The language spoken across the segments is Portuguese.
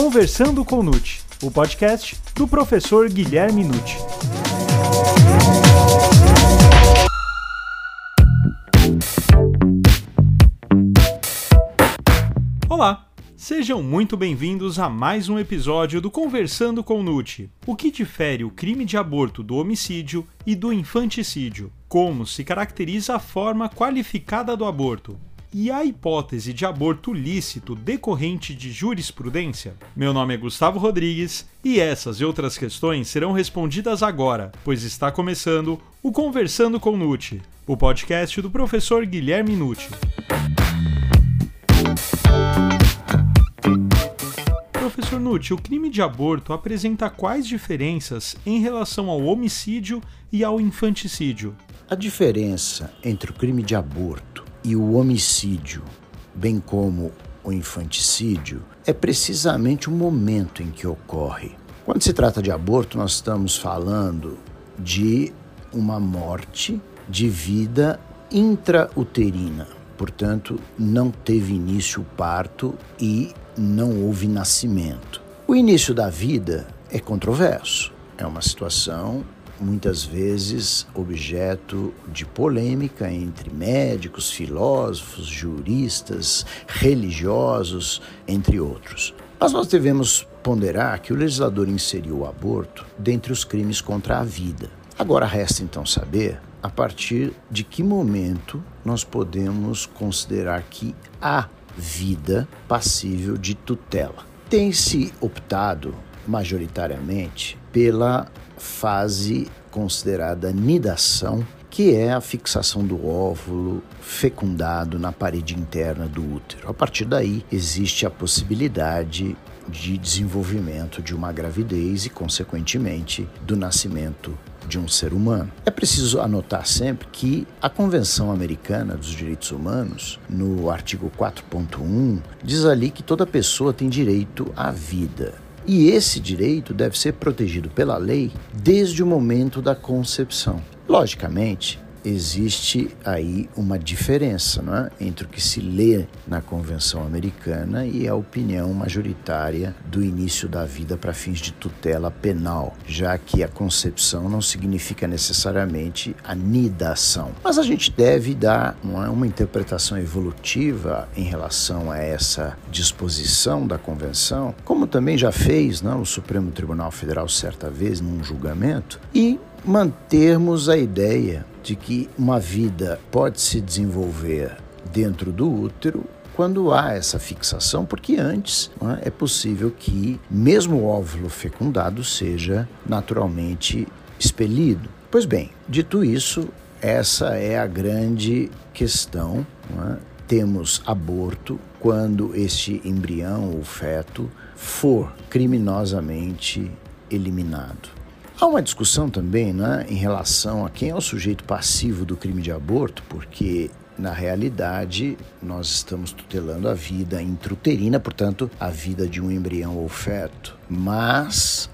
Conversando com Nute, o podcast do professor Guilherme Nute. Olá! Sejam muito bem-vindos a mais um episódio do Conversando com Nute. O que difere o crime de aborto do homicídio e do infanticídio? Como se caracteriza a forma qualificada do aborto? E a hipótese de aborto lícito decorrente de jurisprudência? Meu nome é Gustavo Rodrigues e essas e outras questões serão respondidas agora, pois está começando o Conversando com Nute, o podcast do professor Guilherme Nucci. Professor Nucci, o crime de aborto apresenta quais diferenças em relação ao homicídio e ao infanticídio? A diferença entre o crime de aborto e o homicídio, bem como o infanticídio, é precisamente o momento em que ocorre. Quando se trata de aborto, nós estamos falando de uma morte de vida intrauterina. Portanto, não teve início o parto e não houve nascimento. O início da vida é controverso. É uma situação muitas vezes objeto de polêmica entre médicos, filósofos, juristas, religiosos, entre outros. Mas nós devemos ponderar que o legislador inseriu o aborto dentre os crimes contra a vida. Agora resta então saber a partir de que momento nós podemos considerar que há vida passível de tutela. Tem-se optado majoritariamente pela fase considerada nidação, que é a fixação do óvulo fecundado na parede interna do útero. A partir daí, existe a possibilidade de desenvolvimento de uma gravidez e, consequentemente, do nascimento de um ser humano. É preciso anotar sempre que a Convenção Americana dos Direitos Humanos, no artigo 4.1, diz ali que toda pessoa tem direito à vida. E esse direito deve ser protegido pela lei desde o momento da concepção. Logicamente, existe aí uma diferença é? entre o que se lê na Convenção Americana e a opinião majoritária do início da vida para fins de tutela penal, já que a concepção não significa necessariamente a nidação. Mas a gente deve dar é, uma interpretação evolutiva em relação a essa disposição da Convenção, como também já fez não, é, o Supremo Tribunal Federal certa vez num julgamento, e mantermos a ideia de que uma vida pode se desenvolver dentro do útero quando há essa fixação, porque antes é, é possível que mesmo o óvulo fecundado seja naturalmente expelido. Pois bem, dito isso, essa é a grande questão. É? Temos aborto quando este embrião ou feto for criminosamente eliminado. Há uma discussão também né, em relação a quem é o sujeito passivo do crime de aborto, porque na realidade, nós estamos tutelando a vida intrauterina, portanto, a vida de um embrião ou feto. Mas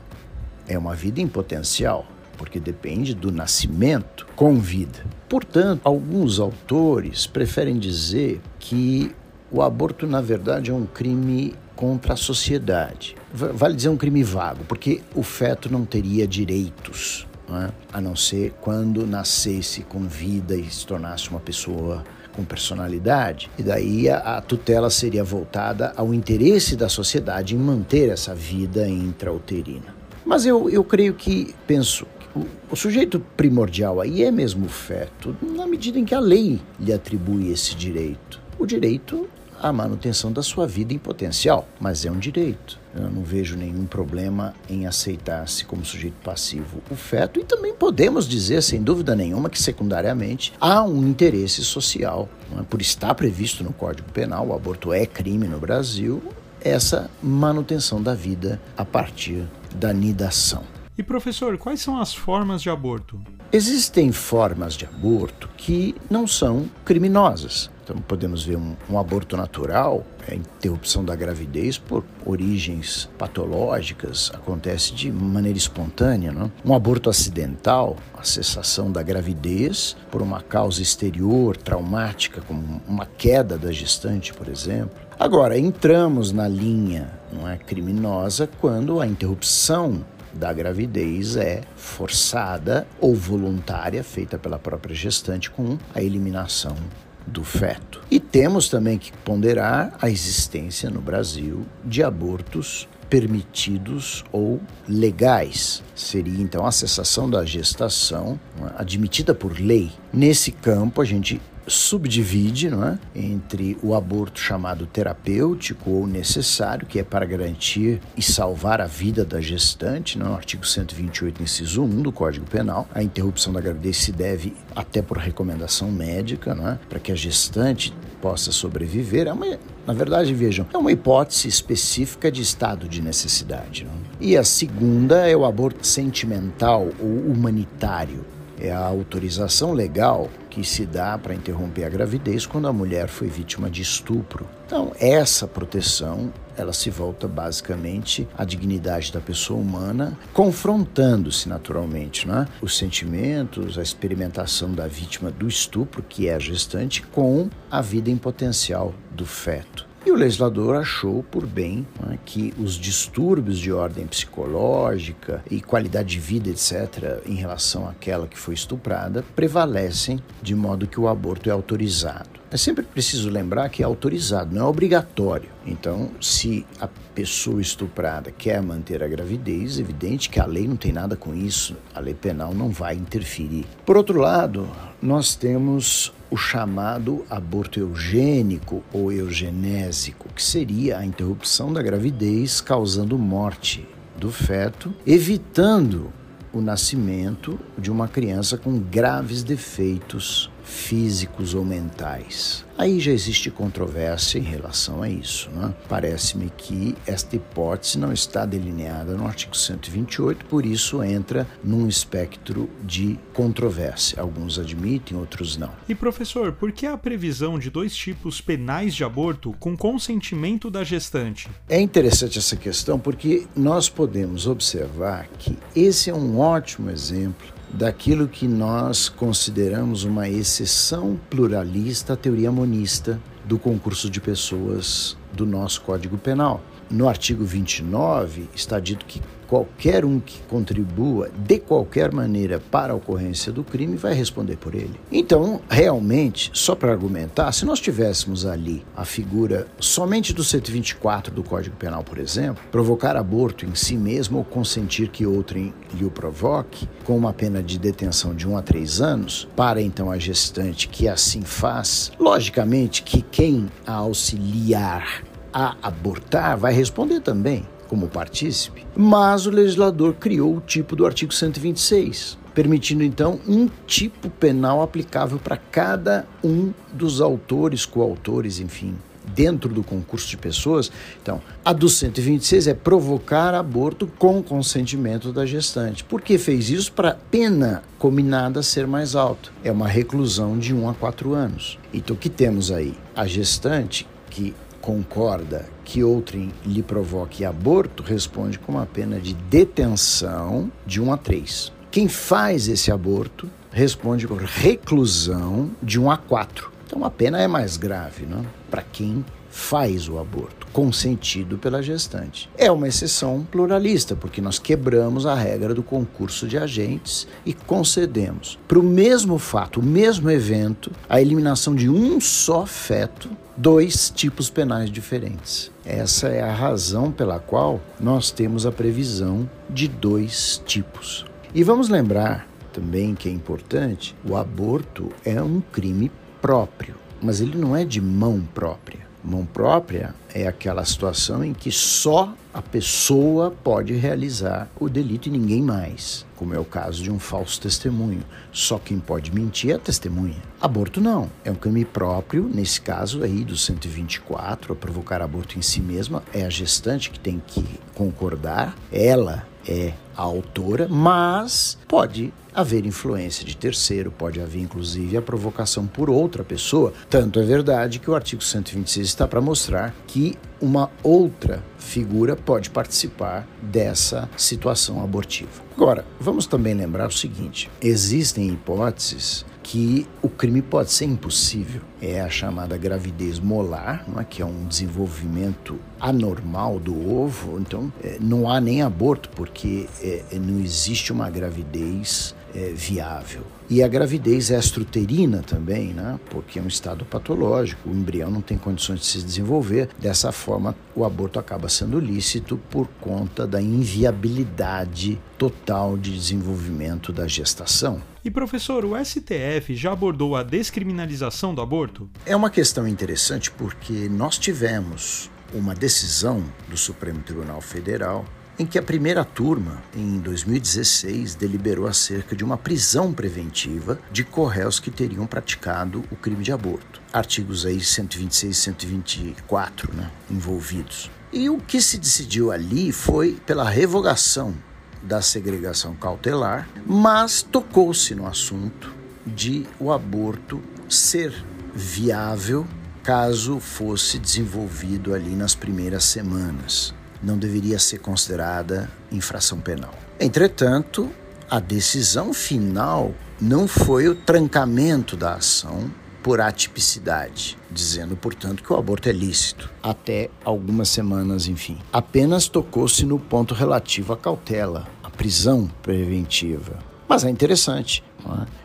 é uma vida em potencial, porque depende do nascimento com vida. Portanto, alguns autores preferem dizer que o aborto, na verdade, é um crime contra a sociedade. Vale dizer um crime vago, porque o feto não teria direitos, não é? a não ser quando nascesse com vida e se tornasse uma pessoa com personalidade, e daí a, a, tutela seria voltada ao interesse da sociedade em manter essa vida intrauterina. Mas eu, eu creio que, penso, o, o sujeito primordial aí é mesmo o feto, na medida em que a lei lhe atribui esse direito. O direito a manutenção da sua vida em potencial, mas é um direito. Eu não vejo nenhum problema em aceitar-se como sujeito passivo o feto e também podemos dizer, sem dúvida nenhuma, que secundariamente há um interesse social. É? Por estar previsto no Código Penal, o aborto é crime no Brasil, essa manutenção da vida a partir da nidação. E professor, quais são as formas de aborto? Existem formas de aborto que não são criminosas. Então, podemos ver um, um aborto natural, a é interrupção da gravidez por origens patológicas, acontece de maneira espontânea. Não? Um aborto acidental, a cessação da gravidez por uma causa exterior, traumática, como uma queda da gestante, por exemplo. Agora, entramos na linha não é, criminosa quando a interrupção da gravidez é forçada ou voluntária, feita pela própria gestante, com a eliminação do feto. E temos também que ponderar a existência no Brasil de abortos permitidos ou legais. Seria então a cessação da gestação admitida por lei. Nesse campo, a gente subdivide não é? entre o aborto chamado terapêutico ou necessário, que é para garantir e salvar a vida da gestante, no é? artigo 128, inciso 1 do Código Penal. A interrupção da gravidez se deve até por recomendação médica, não é? para que a gestante possa sobreviver. É uma, na verdade, vejam, é uma hipótese específica de estado de necessidade. Não? É? E a segunda é o aborto sentimental ou humanitário é a autorização legal que se dá para interromper a gravidez quando a mulher foi vítima de estupro. Então, essa proteção, ela se volta basicamente à dignidade da pessoa humana, confrontando-se naturalmente, né? os sentimentos, a experimentação da vítima do estupro, que é a gestante, com a vida em potencial do feto. E o legislador achou por bem né, que os distúrbios de ordem psicológica e qualidade de vida, etc., em relação àquela que foi estuprada, prevalecem de modo que o aborto é autorizado. É sempre preciso lembrar que é autorizado, não é obrigatório. Então, se a pessoa estuprada quer manter a gravidez, evidente que a lei não tem nada com isso, a lei penal não vai interferir. Por outro lado, nós temos o chamado aborto eugênico ou eugenésico, que seria a interrupção da gravidez causando morte do feto, evitando o nascimento de uma criança com graves defeitos físicos ou mentais. Aí já existe controvérsia em relação a isso. Né? Parece-me que esta hipótese não está delineada no artigo 128, por isso entra num espectro de controvérsia. Alguns admitem, outros não. E professor, por que a previsão de dois tipos penais de aborto com consentimento da gestante? É interessante essa questão porque nós podemos observar que esse é um ótimo exemplo daquilo que nós consideramos uma exceção pluralista à teoria monista do concurso de pessoas do nosso Código Penal. No artigo 29 está dito que qualquer um que contribua de qualquer maneira para a ocorrência do crime vai responder por ele. Então, realmente, só para argumentar, se nós tivéssemos ali a figura somente do 124 do Código Penal, por exemplo, provocar aborto em si mesmo ou consentir que outrem lhe o provoque, com uma pena de detenção de 1 a 3 anos, para então a gestante que assim faz, logicamente que quem a auxiliar a abortar vai responder também como partícipe, mas o legislador criou o tipo do artigo 126, permitindo então um tipo penal aplicável para cada um dos autores, coautores, enfim, dentro do concurso de pessoas. Então, a do 126 é provocar aborto com consentimento da gestante. Por que fez isso? Para pena combinada ser mais alta. É uma reclusão de 1 a 4 anos. Então, o que temos aí? A gestante que concorda que outrem lhe provoque aborto, responde com uma pena de detenção de 1 a 3. Quem faz esse aborto responde por reclusão de 1 a 4. Então a pena é mais grave, não? Para quem faz o aborto, consentido pela gestante. É uma exceção pluralista, porque nós quebramos a regra do concurso de agentes e concedemos para o mesmo fato, o mesmo evento, a eliminação de um só feto, dois tipos penais diferentes. Essa é a razão pela qual nós temos a previsão de dois tipos. E vamos lembrar também que é importante: o aborto é um crime próprio, mas ele não é de mão própria. Mão própria é aquela situação em que só a pessoa pode realizar o delito e ninguém mais, como é o caso de um falso testemunho. Só quem pode mentir é a testemunha. Aborto não, é um crime próprio, nesse caso aí do 124, a provocar aborto em si mesma, é a gestante que tem que concordar, ela é a autora, mas pode haver influência de terceiro, pode haver inclusive a provocação por outra pessoa. Tanto é verdade que o artigo 126 está para mostrar que uma outra figura pode participar dessa situação abortiva. Agora, vamos também lembrar o seguinte: existem hipóteses que o crime pode ser impossível. É a chamada gravidez molar, é? que é um desenvolvimento anormal do ovo. Então, é, não há nem aborto, porque é, não existe uma gravidez é, viável. E a gravidez extruterina também, né? porque é um estado patológico, o embrião não tem condições de se desenvolver. Dessa forma, o aborto acaba sendo lícito por conta da inviabilidade total de desenvolvimento da gestação. E professor, o STF já abordou a descriminalização do aborto? É uma questão interessante porque nós tivemos uma decisão do Supremo Tribunal Federal em que a primeira turma, em 2016, deliberou acerca de uma prisão preventiva de correios que teriam praticado o crime de aborto. Artigos aí 126 e 124 né, envolvidos. E o que se decidiu ali foi pela revogação da segregação cautelar, mas tocou-se no assunto de o aborto ser viável caso fosse desenvolvido ali nas primeiras semanas não deveria ser considerada infração penal. Entretanto, a decisão final não foi o trancamento da ação por atipicidade, dizendo, portanto, que o aborto é lícito, até algumas semanas, enfim. Apenas tocou-se no ponto relativo à cautela, à prisão preventiva. Mas é interessante?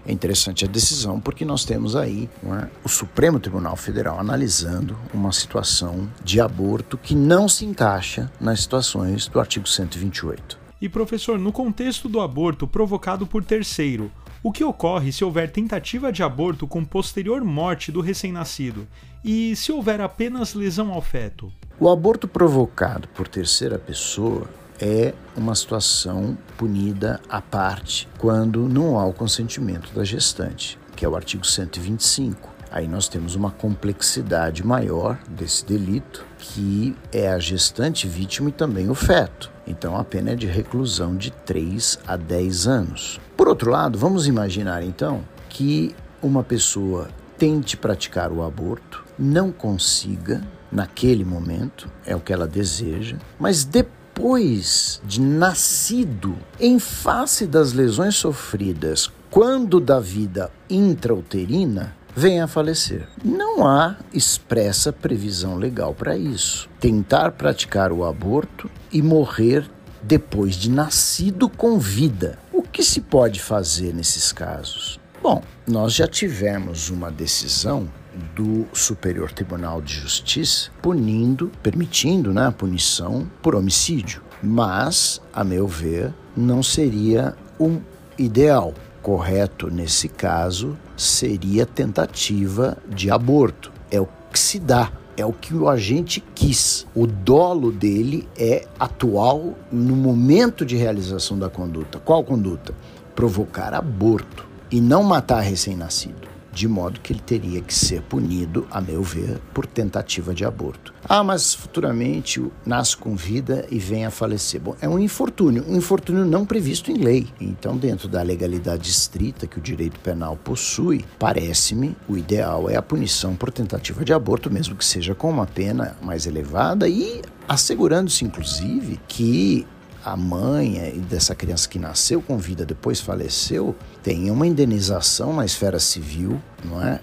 É interessante a decisão porque nós temos aí é? o Supremo Tribunal Federal analisando uma situação de aborto que não se encaixa nas situações do artigo 128. E professor, no contexto do aborto provocado por terceiro, o que ocorre se houver tentativa de aborto com posterior morte do recém-nascido? E se houver apenas lesão ao feto? O aborto provocado por terceira pessoa é uma situação punida à parte quando não há o consentimento da gestante, que é o artigo 125. Aí nós temos uma complexidade maior desse delito, que é a gestante vítima e também o feto. Então a pena é de reclusão de 3 a 10 anos. Por outro lado, vamos imaginar então que uma pessoa tente praticar o aborto, não consiga naquele momento, é o que ela deseja, mas depois depois de nascido, em face das lesões sofridas quando da vida intrauterina, venha a falecer. Não há expressa previsão legal para isso. Tentar praticar o aborto e morrer depois de nascido com vida. O que se pode fazer nesses casos? Bom, nós já tivemos uma decisão do Superior Tribunal de Justiça punindo, permitindo né, a punição por homicídio. Mas, a meu ver, não seria um ideal. Correto nesse caso seria tentativa de aborto. É o que se dá, é o que o agente quis. O dolo dele é atual no momento de realização da conduta. Qual conduta? Provocar aborto e não matar recém-nascido de modo que ele teria que ser punido, a meu ver, por tentativa de aborto. Ah, mas futuramente nasce com vida e vem a falecer. Bom, é um infortúnio, um infortúnio não previsto em lei. Então, dentro da legalidade estrita que o direito penal possui, parece-me o ideal é a punição por tentativa de aborto, mesmo que seja com uma pena mais elevada e assegurando-se, inclusive, que a mãe dessa criança que nasceu com vida depois faleceu tem uma indenização na esfera civil, não é?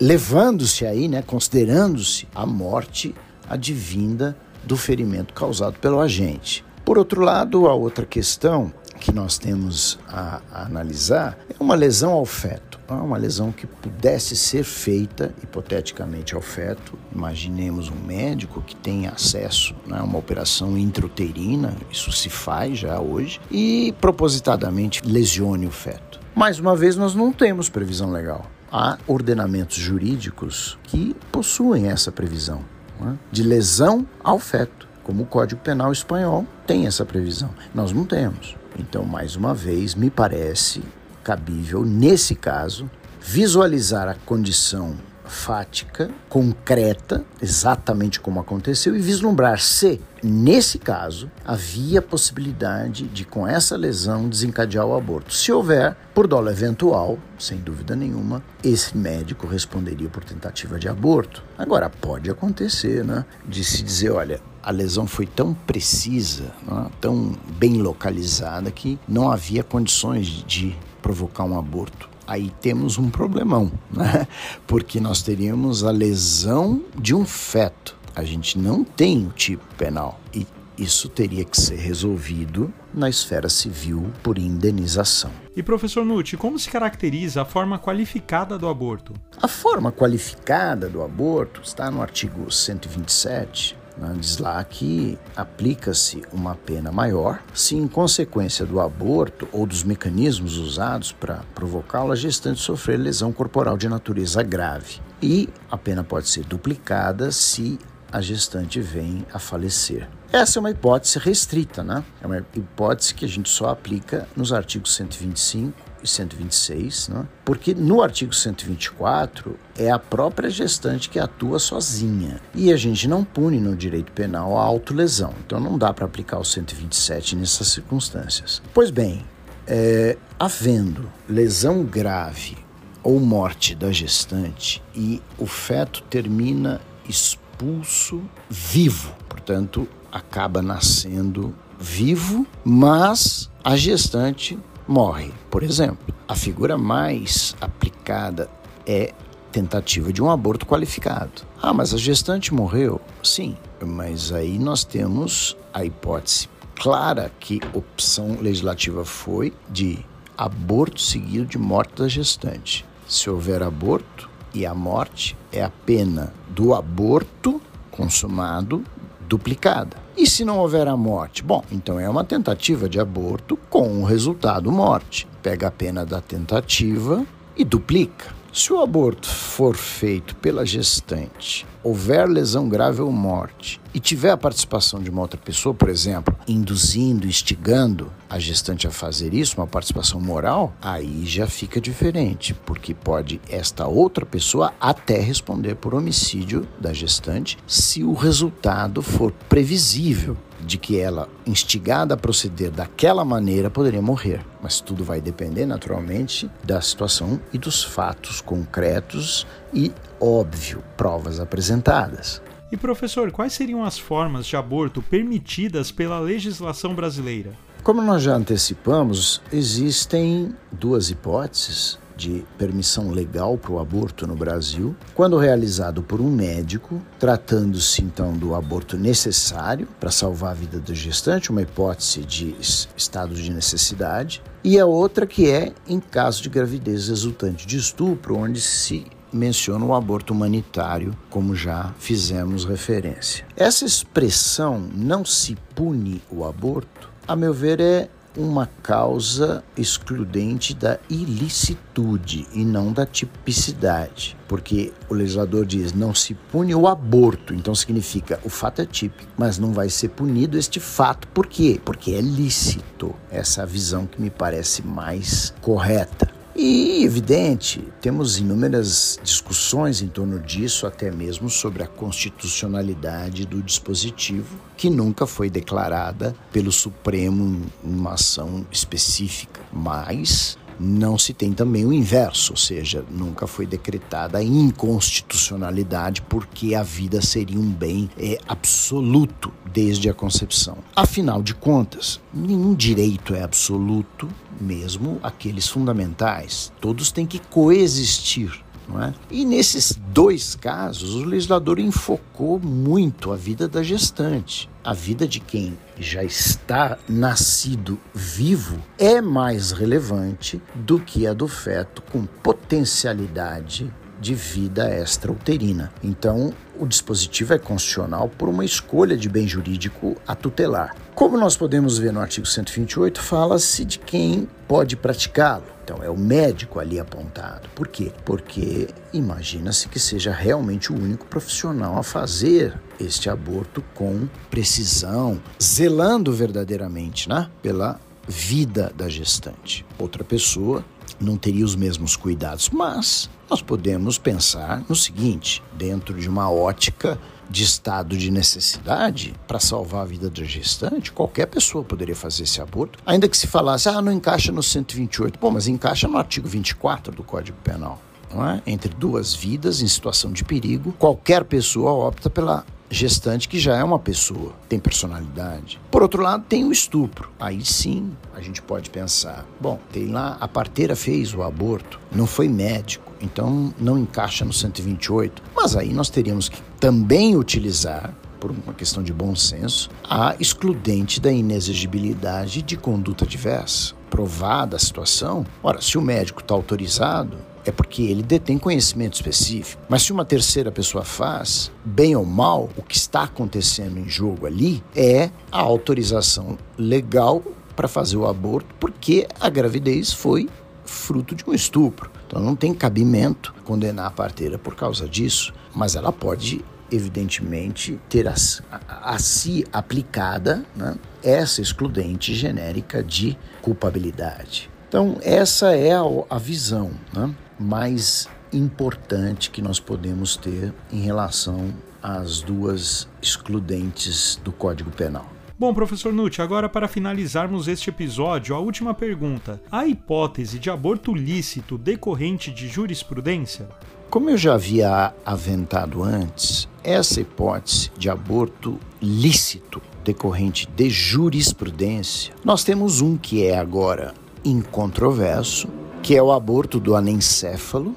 Levando-se aí, né, considerando-se a morte advinda do ferimento causado pelo agente. Por outro lado, a outra questão que nós temos a, a analisar é uma lesão ao feto, é uma lesão que pudesse ser feita hipoteticamente ao feto. Imaginemos um médico que tem acesso né, a uma operação intrauterina, isso se faz já hoje, e propositadamente lesione o feto. Mais uma vez, nós não temos previsão legal. Há ordenamentos jurídicos que possuem essa previsão. né? de lesão ao feto, como o Código Penal espanhol tem essa previsão. Nós não temos. Então, mais uma vez, me parece cabível, nesse caso, visualizar a condição fática, concreta, exatamente como aconteceu, e vislumbrar se, nesse caso, havia possibilidade de, com essa lesão, desencadear o aborto. Se houver, por dolo eventual, sem dúvida nenhuma, esse médico responderia por tentativa de aborto. Agora, pode acontecer, né? De se dizer, olha, a lesão foi tão precisa, né, tão bem localizada, que não havia condições de provocar um aborto aí temos um problemão, né? Porque nós teríamos a lesão de um feto. A gente não tem o tipo penal e isso teria que ser resolvido na esfera civil por indenização. E professor Nutti, como se caracteriza a forma qualificada do aborto? A forma qualificada do aborto está no artigo 127 né? Diz lá que aplica-se uma pena maior se, em consequência do aborto ou dos mecanismos usados para provocá-lo, a gestante sofrer lesão corporal de natureza grave. E a pena pode ser duplicada se a gestante vem a falecer. Essa é uma hipótese restrita, né? É uma hipótese que a gente só aplica nos artigos 125 e 126, né? porque no artigo 124 é a própria gestante que atua sozinha. E a gente não pune no direito penal a autolesão, então não dá para aplicar o 127 nessas circunstâncias. Pois bem, é, havendo lesão grave ou morte da gestante e o feto termina expulso vivo, portanto, acaba nascendo vivo, mas a gestante morre. Por exemplo, a figura mais aplicada é tentativa de um aborto qualificado. Ah, mas a gestante morreu? Sim, mas aí nós temos a hipótese clara que opção legislativa foi de aborto seguido de morte da gestante. Se houver aborto e a morte, é a pena do aborto consumado duplicada. E se não houver a morte? Bom, então é uma tentativa de aborto com o resultado morte. Pega a pena da tentativa e duplica. Se o aborto for feito pela gestante, houver lesão grave ou morte, e tiver a participação de uma outra pessoa, por exemplo, induzindo, instigando a gestante a fazer isso, uma participação moral, aí já fica diferente, porque pode esta outra pessoa até responder por homicídio da gestante se o resultado for previsível de que ela, instigada a proceder daquela maneira, poderia morrer. Mas tudo vai depender, naturalmente, da situação e dos fatos concretos e, óbvio, provas apresentadas. E professor, quais seriam as formas de aborto permitidas pela legislação brasileira? Como nós já antecipamos, existem duas hipóteses de permissão legal para o aborto no Brasil, quando realizado por um médico, tratando-se então do aborto necessário para salvar a vida do gestante, uma hipótese de estado de necessidade, e a outra que é em caso de gravidez resultante de estupro, onde se menciona o aborto humanitário, como já fizemos referência. Essa expressão não se pune o aborto, a meu ver, é uma causa excludente da ilicitude e não da tipicidade. Porque o legislador diz não se pune o aborto, então significa o fato é típico, mas não vai ser punido este fato. Por quê? Porque é lícito. Essa é visão que me parece mais correta. E, evidente, temos inúmeras discussões em torno disso, até mesmo sobre a constitucionalidade do dispositivo, que nunca foi declarada pelo Supremo em uma ação específica. Mas não se tem também o inverso, ou seja, nunca foi decretada a inconstitucionalidade porque a vida seria um bem é, absoluto desde a concepção. Afinal de contas, nenhum direito é absoluto, mesmo aqueles fundamentais. Todos têm que coexistir. É? E nesses dois casos, o legislador enfocou muito a vida da gestante. A vida de quem já está nascido vivo é mais relevante do que a do feto com potencialidade de vida extrauterina. Então, o dispositivo é constitucional por uma escolha de bem jurídico a tutelar. Como nós podemos ver no artigo 128, fala-se de quem pode praticá-lo Então é o médico ali apontado. Por quê? Porque imagina-se que seja realmente o único profissional a fazer este aborto com precisão, zelando verdadeiramente né, pela vida da gestante. Outra pessoa não teria os mesmos cuidados, mas nós podemos pensar no seguinte: dentro de uma ótica de estado de necessidade para salvar a vida da gestante, qualquer pessoa poderia fazer esse aborto, ainda que se falasse, ah, não encaixa no 128. Pô, mas encaixa no artigo 24 do Código Penal. É? Entre duas vidas em situação de perigo, qualquer pessoa opta pela gestante que já é uma pessoa, tem personalidade. Por outro lado, tem o estupro. Aí sim, a gente pode pensar, bom, tem lá a parteira fez o aborto, não foi médico, então não encaixa no 128. Mas aí nós teríamos que também utilizar por uma questão de bom senso, a excludente da inexigibilidade de conduta diversa. Provada a situação, ora, se o médico está autorizado, é porque ele detém conhecimento específico. Mas se uma terceira pessoa faz, bem ou mal, o que está acontecendo em jogo ali é a autorização legal para fazer o aborto, porque a gravidez foi fruto de um estupro. Então não tem cabimento condenar a parteira por causa disso, mas ela pode evidentemente ter a, a, a si aplicada né, essa excludente genérica de culpabilidade. Então, essa é a, a visão. Né? Mais importante que nós podemos ter em relação às duas excludentes do Código Penal. Bom, professor Nutt, agora para finalizarmos este episódio, a última pergunta. A hipótese de aborto lícito decorrente de jurisprudência? Como eu já havia aventado antes, essa hipótese de aborto lícito decorrente de jurisprudência, nós temos um que é agora incontroverso, que é o aborto do anencéfalo,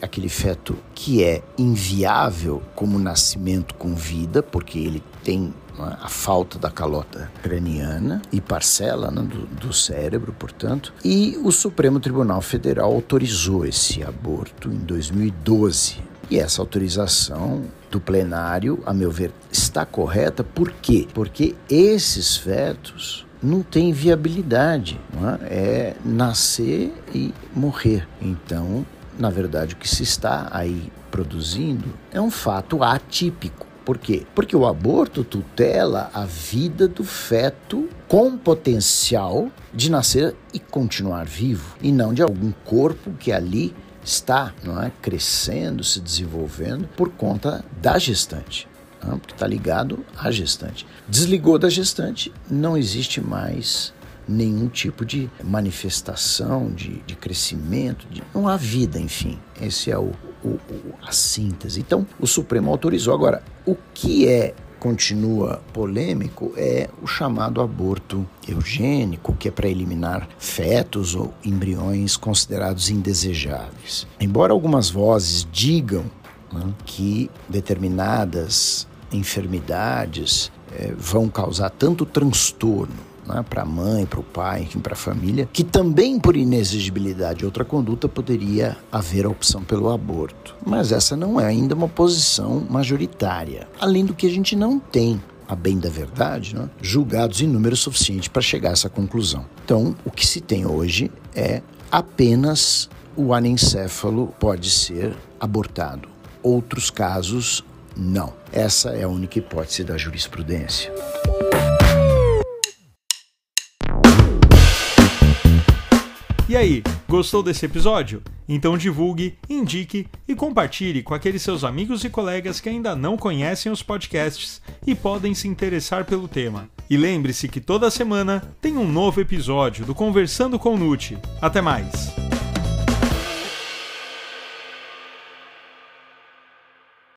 aquele feto que é inviável como nascimento com vida, porque ele tem a falta da calota craniana e parcela né, do, do, cérebro, portanto. E o Supremo Tribunal Federal autorizou esse aborto em 2012. E essa autorização do plenário, a meu ver, está correta. Por quê? Porque esses fetos não tem viabilidade, não é? é nascer e morrer. Então, na verdade, o que se está aí produzindo é um fato atípico. Por quê? Porque o aborto tutela a vida do feto com potencial de nascer e continuar vivo, e não de algum corpo que ali está não é, crescendo, se desenvolvendo por conta da gestante porque está ligado à gestante. Desligou da gestante, não existe mais nenhum tipo de manifestação, de, de crescimento, de, não há vida, enfim. Esse é o, o, a síntese. Então, o Supremo autorizou. Agora, o que é continua polêmico é o chamado aborto eugênico, que é para eliminar fetos ou embriões considerados indesejáveis. Embora algumas vozes digam né, que determinadas enfermidades é, vão causar tanto transtorno né, para a mãe, para o pai, para a família, que também por inexigibilidade outra conduta poderia haver a opção pelo aborto. Mas essa não é ainda uma posição majoritária. Além do que a gente não tem a bem da verdade, né, julgados em número suficiente para chegar a essa conclusão. Então, o que se tem hoje é apenas o anencéfalo pode ser abortado. Outros casos não. Essa é a única hipótese da jurisprudência. E aí, gostou desse episódio? Então divulgue, indique e compartilhe com aqueles seus amigos e colegas que ainda não conhecem os podcasts e podem se interessar pelo tema. E lembre-se que toda semana tem um novo episódio do Conversando com Nute. Até mais!